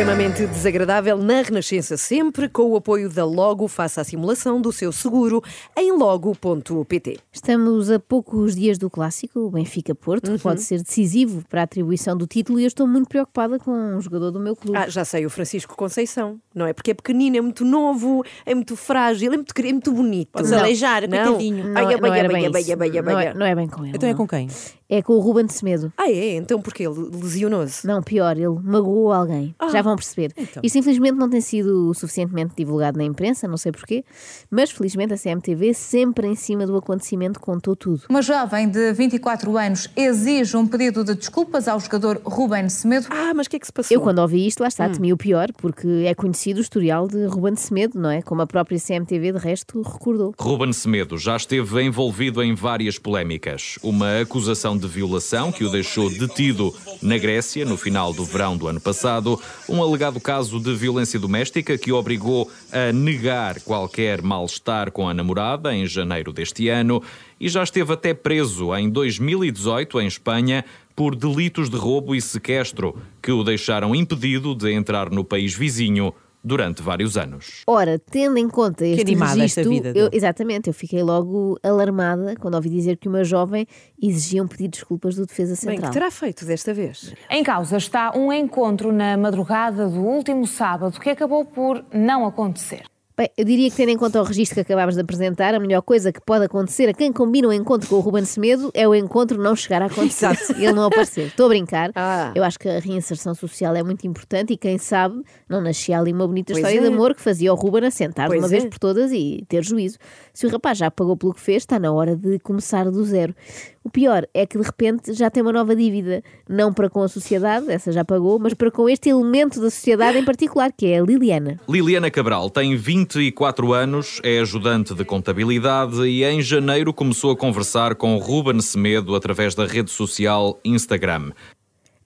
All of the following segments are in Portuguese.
Extremamente desagradável na Renascença sempre, com o apoio da Logo, faça a simulação do seu seguro em logo.pt. Estamos a poucos dias do clássico, o Benfica Porto, Uhum. que pode ser decisivo para a atribuição do título e eu estou muito preocupada com um jogador do meu clube. Ah, já sei, o Francisco Conceição, não é? Porque é pequenino, é muito novo, é muito frágil, é muito, querido, é muito bonito. Pode-se aleijar, não. coitadinho. Não, Ai, não era bem é- bem com ele. Então é com quem? É com o Ruben de Semedo. Ah, é? Então porquê? Lesionou-se? Não, pior, ele magoou alguém. Ah, Já vão perceber. então. Isto infelizmente não tem sido suficientemente divulgado na imprensa, não sei porquê, mas felizmente a CMTV, sempre em cima do acontecimento, contou tudo. Uma jovem de 24 anos exige um pedido de desculpas ao jogador Ruben Semedo. Ah, mas o que é que se passou? Eu, quando ouvi isto, lá está, Hum. temi o pior, porque é conhecido o historial de Ruben de Semedo, não é? Como a própria CMTV, de resto, recordou. Ruben Semedo já esteve envolvido em várias polémicas. Uma acusação de violação que o deixou detido na Grécia no final do verão do ano passado. Um alegado caso de violência doméstica que o obrigou a negar qualquer mal-estar com a namorada em janeiro deste ano. E já esteve até preso em 2018 em Espanha por delitos de roubo e sequestro que o deixaram impedido de entrar no país vizinho durante vários anos. Ora, tendo em conta este animada esta registro, vida eu- exatamente, eu fiquei logo alarmada quando ouvi dizer que uma jovem exigia um pedido de desculpas do Defesa Bem, Central. que terá feito desta vez? Em causa está um encontro na madrugada do último sábado que acabou por não acontecer. Bem, eu diria que tendo em conta o registro que acabámos de apresentar, a melhor coisa que pode acontecer a quem combina um encontro com o Ruben Semedo é o encontro não chegar a acontecer. Ele não aparecer. Estou a brincar. Ah. Eu acho que a reinserção social é muito importante e quem sabe não nascia ali uma bonita Pois história é. de amor que fazia o Ruben assentar de uma vez é. por todas e ter juízo. Se o rapaz já pagou pelo que fez, está na hora de começar do zero. O pior é que de repente já tem uma nova dívida, não para com a sociedade, essa já pagou, mas para com este elemento da sociedade em particular, que é a Liliana. Liliana Cabral tem 24 anos, é ajudante de contabilidade e em janeiro começou a conversar com Ruben Semedo através da rede social Instagram.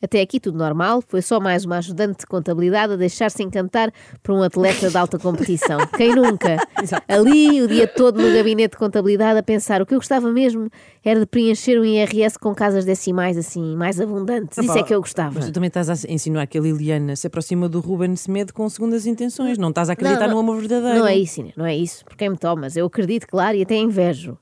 Até aqui tudo normal, foi só mais uma ajudante de contabilidade a deixar-se encantar por um atleta de alta competição. Quem nunca? Ali, o dia todo no gabinete de contabilidade, a pensar o que eu gostava mesmo era de preencher um IRS com casas decimais assim, mais abundantes. Isso é que eu gostava. Mas tu também estás a insinuar que a Liliana se aproxima do Ruben Semedo com segundas intenções. Não estás a acreditar no amor verdadeiro. Não é isso, não é isso. Por quem me tomas? Eu acredito, claro, e até invejo.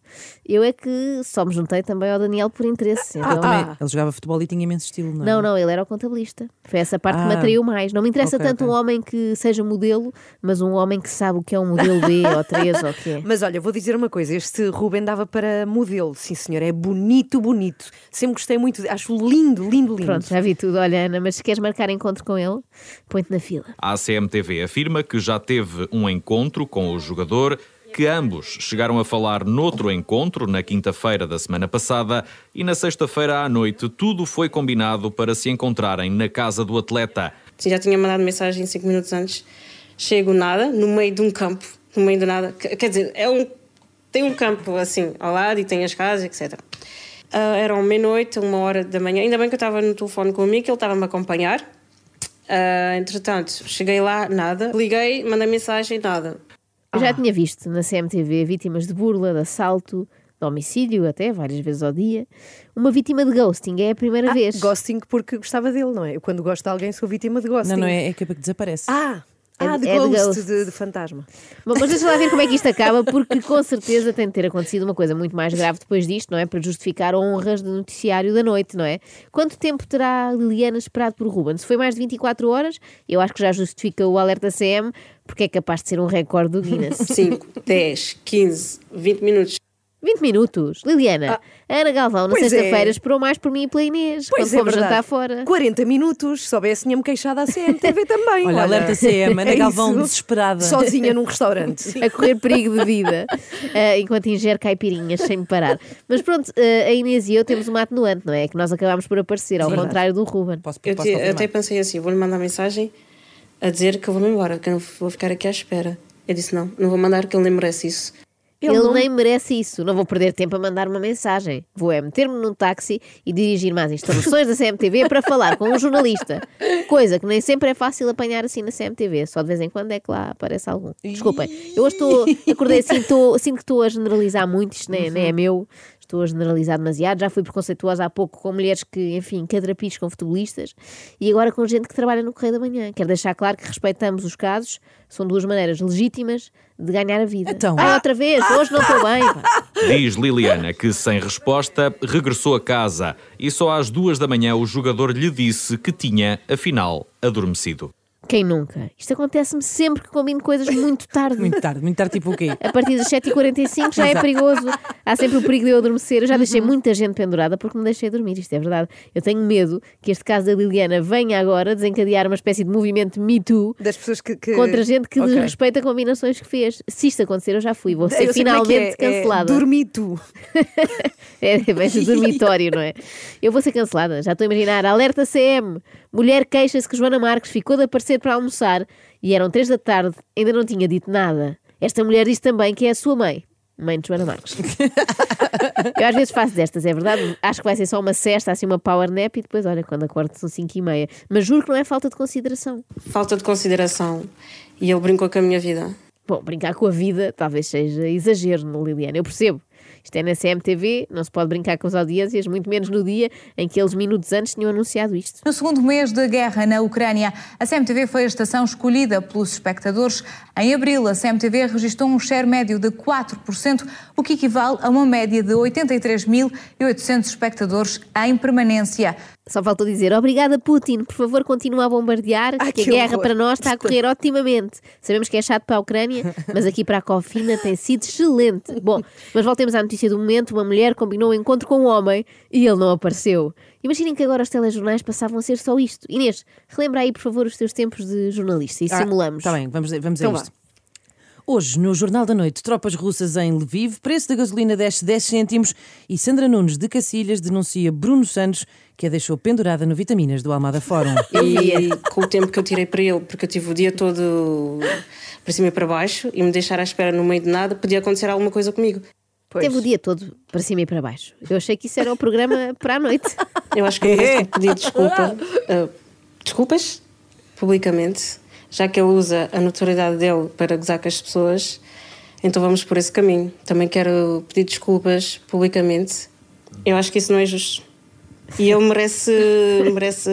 Eu é que só me juntei também ao Daniel por interesse. Ah, então- também. Ele jogava futebol e tinha imenso estilo, não é? Não, não, ele era o contabilista. Foi essa parte que me Ah. atraiu mais. Não me interessa Ok, tanto ok. um homem que seja modelo, mas um homem que sabe o que é um modelo B ou 3 ou o que é. Mas olha, vou dizer uma coisa: este Ruben dava para modelo, sim senhor, é bonito, bonito. Sempre gostei muito, acho lindo, lindo, lindo. Pronto, já vi tudo. Olha, Ana, mas se queres marcar encontro com ele, põe-te na fila. A CMTV afirma que já teve um encontro com o jogador, que ambos chegaram a falar noutro encontro na quinta-feira da semana passada e na sexta-feira à noite tudo foi combinado para se encontrarem na casa do atleta. Sim, já tinha mandado mensagem cinco minutos antes. Chego nada, no meio de um campo, no meio do nada. Quer dizer, é um, tem um campo assim ao lado e tem as casas, etc. Ah, eram meia-noite, uma hora da manhã. Ainda bem que eu estava no telefone com o que ele estava a acompanhar. Ah, entretanto, cheguei lá, nada. Liguei, mandei mensagem, nada. Eu já tinha visto na CMTV vítimas de burla, de assalto, de homicídio, até várias vezes ao dia. Uma vítima de ghosting é a primeira Ah, vez. Ghosting porque gostava dele, não é? Eu quando gosto de alguém sou vítima de ghosting. Não, não é, é que desaparece. Ah, ah de- é de ghost, ghost. de, de fantasma. Bom, mas deixa lá ver como é que isto acaba, porque com certeza tem de ter acontecido uma coisa muito mais grave depois disto, não é? Para justificar honras do noticiário da noite, não é? Quanto tempo terá Liliana esperado por Ruben? Se foi mais de 24 horas, eu acho que já justifica o alerta CM, porque é capaz de ser um recorde do Guinness. 5, 10, 15, 20 minutos. 20 minutos. Liliana, a Ana Galvão na Ah, é. sexta-feira esperou mais por mim e pela Inês. Pois quando é fomos verdade. jantar fora. 40 minutos, se soubesse, tinha-me queixado à CMTV também. Olha, alerta CM, Ana é Galvão isso. desesperada. Sozinha num restaurante. a correr perigo de vida eh, enquanto ingere caipirinhas sem me parar. Mas pronto, eh, a Inês e eu temos uma atenuante, não é? Que nós acabámos por aparecer, ao Verdade. contrário do Ruben. Posso, Eu, posso te- eu até pensei assim: vou-lhe mandar mensagem a dizer que eu vou-me embora, que eu não vou ficar aqui à espera. Eu disse: não, não vou mandar, que ele nem merece isso. Ele, Ele não- nem merece isso. Não vou perder tempo a mandar uma mensagem. Vou é meter-me num táxi e dirigir-me às instalações da CMTV para falar com um jornalista. Coisa que nem sempre é fácil apanhar assim na CMTV. Só de vez em quando é que lá aparece algum. Desculpem. Eu hoje estou. Acordei assim, estou, sinto que estou a generalizar muito. Isto nem, nem é meu. Estou a generalizar demasiado. Já fui preconceituosa há pouco com mulheres que, enfim, cadrapichos com futebolistas e agora com gente que trabalha no Correio da Manhã. Quero deixar claro que respeitamos os casos. São duas maneiras legítimas de ganhar a vida. Então. Ah, outra vez, hoje não estou bem. pá. Diz Liliana que, sem resposta, regressou a casa e só às duas da manhã o jogador lhe disse que tinha, afinal, adormecido. Quem nunca? Isto acontece-me sempre que combino coisas muito tarde. Muito tarde, muito tarde, tipo o quê? A partir das 7h45 já é perigoso. Há sempre o perigo de eu adormecer. Eu já deixei Uhum. muita gente pendurada porque me deixei dormir. Isto é verdade. Eu tenho medo que este caso da Liliana venha agora desencadear uma espécie de movimento Me Too Das pessoas que. que- contra gente que Ok. desrespeita combinações que fez. Se isto acontecer, eu já fui. Vou ser é que finalmente é, é cancelada. dormi tu. É bem de dormitório, não é? Eu vou ser cancelada, já estou a imaginar. Alerta CM: mulher queixa-se que Joana Marques ficou de aparecer para almoçar e eram três da tarde, ainda não tinha dito nada. Esta mulher diz também que é a sua mãe. Mãe de Joana Marques. Eu às vezes faço destas, é verdade. Acho que vai ser só uma cesta, assim uma power nap e depois, olha, quando acordo são 5 e meia. Mas juro que não é falta de consideração. Falta de consideração. E ele brincou com a minha vida. Bom, brincar com a vida talvez seja exagero Liliana, eu percebo. Isto é na CMTV, não se pode brincar com as audiências, muito menos no dia em que eles minutos antes tinham anunciado isto. No segundo mês de guerra na Ucrânia, a CMTV foi a estação escolhida pelos espectadores. Em abril, a CMTV registrou um share médio de 4%, o que equivale a uma média de 83.800 espectadores em permanência. Só faltou dizer obrigada Putin, por favor continua a bombardear, Ai, que a que guerra horror. para nós está a correr otimamente. Sabemos que é chato para a Ucrânia, mas aqui para a Cofina tem sido excelente. Bom, mas voltemos à notícia do momento, uma mulher combinou um encontro com um homem e ele não apareceu. Imaginem que agora os telejornais passavam a ser só isto. Inês, relembra aí por favor os teus tempos de jornalista e simulamos. Está bem, vamos, vamos Então a vá. Hoje, no Jornal da Noite, tropas russas em Lviv, preço da gasolina desce 10 cêntimos e Sandra Nunes de Cacilhas denuncia Bruno Santos, que a deixou pendurada no Vitaminas do Almada Fórum. E com o tempo que eu tirei para ele, porque eu tive o dia todo para cima e para baixo, e me deixar à espera no meio de nada, podia acontecer alguma coisa comigo. Pois. Teve o dia todo para cima e para baixo. Eu achei que isso era o programa para a noite. Eu acho que eu pedir desculpa, ah, desculpas, publicamente, já que ele usa a notoriedade dele para gozar com as pessoas, então vamos por esse caminho. Também quero pedir desculpas publicamente. Eu acho que isso não é justo. E ele merece, merece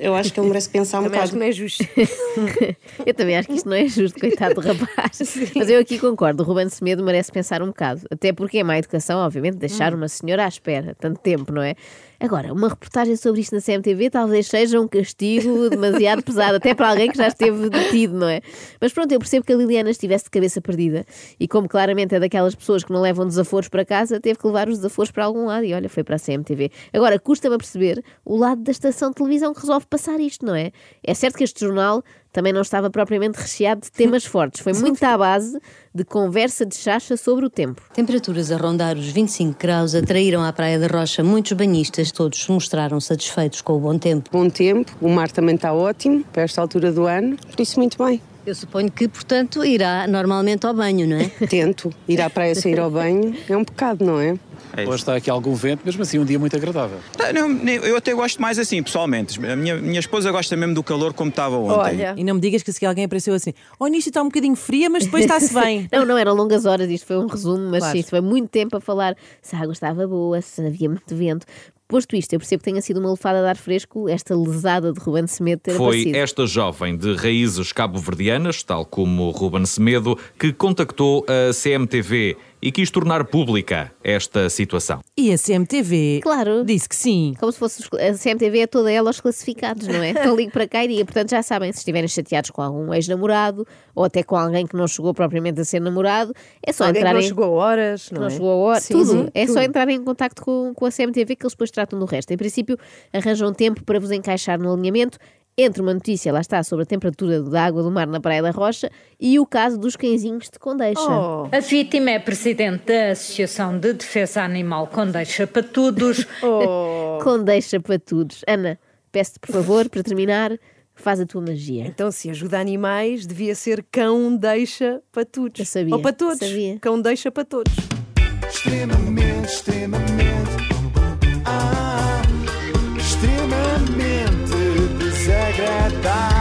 eu acho que ele merece pensar um Também acho bocado. que não é justo. Eu também acho que isto não é justo, coitado do rapaz. Mas eu aqui concordo, o Ruben Semedo merece pensar um bocado. Até porque é má educação, obviamente, deixar uma senhora à espera tanto tempo, não é? Agora, uma reportagem sobre isto na CMTV talvez seja um castigo demasiado pesado, até para alguém que já esteve detido, não é? Mas pronto, eu percebo que a Liliana estivesse de cabeça perdida e, como claramente é daquelas pessoas que não levam desaforos para casa, teve que levar os desaforos para algum lado e olha, foi para a CMTV. Agora, custa-me a perceber o lado da estação de televisão que resolve passar isto, não é? É certo que este jornal também não estava propriamente recheado de temas fortes. Foi muito à base de conversa de chacha sobre o tempo. Temperaturas a rondar os 25 graus atraíram à Praia da Rocha muitos banhistas. Todos se mostraram satisfeitos com o bom tempo. Bom tempo, o mar também está ótimo para esta altura do ano, por isso muito bem. Eu suponho que, portanto, irá normalmente ao banho, não é? Tento ir à praia sair ao banho, é um pecado, não é? Hoje está aqui algum vento, mesmo assim um dia muito agradável. Ah, não, nem- eu até gosto mais assim, pessoalmente. A minha, minha esposa gosta mesmo do calor como estava ontem. E não me digas que se alguém apareceu assim, oh, nisto está um bocadinho fria, mas depois está-se bem. Não, não eram longas horas, isto foi um resumo, mas Claro. sim, isto foi muito tempo a falar se a água estava boa, se havia muito vento. Posto isto, eu percebo que tenha sido uma lefada de ar fresco esta lesada de Ruben Semedo ter Foi aparecido. esta jovem de raízes cabo-verdianas, tal como Ruben Semedo, que contactou a CMTV e quis tornar pública esta situação. E a CMTV Claro. disse que sim. Como se fosse os- a CMTV é toda ela os classificados, não é? Então ligo para cá e diga. Portanto, já sabem, se estiverem chateados com algum ex-namorado ou até com alguém que não chegou propriamente a ser namorado, é só Alguém que entrar não em. chegou a horas, que não não é? chegou a hora, Sim, tudo. sim, é só tudo. entrar em contacto com, com a CMTV que eles depois tratam do resto. Em princípio, arranjam tempo para vos encaixar no alinhamento entre uma notícia, lá está, sobre a temperatura da água do mar na Praia da Rocha e o caso dos cãezinhos de Condeixa. Oh. A vítima é presidente da Associação de Defesa Animal Condeixa para Oh. Condeixa para Todos. Ana, peço-te, por favor, para terminar, faz a tua magia. Então, se ajuda animais, devia ser cão deixa para Eu sabia. Ou para todos. Sabia. Cão deixa para todos. Extremamente, extremamente. Ah, extremamente é.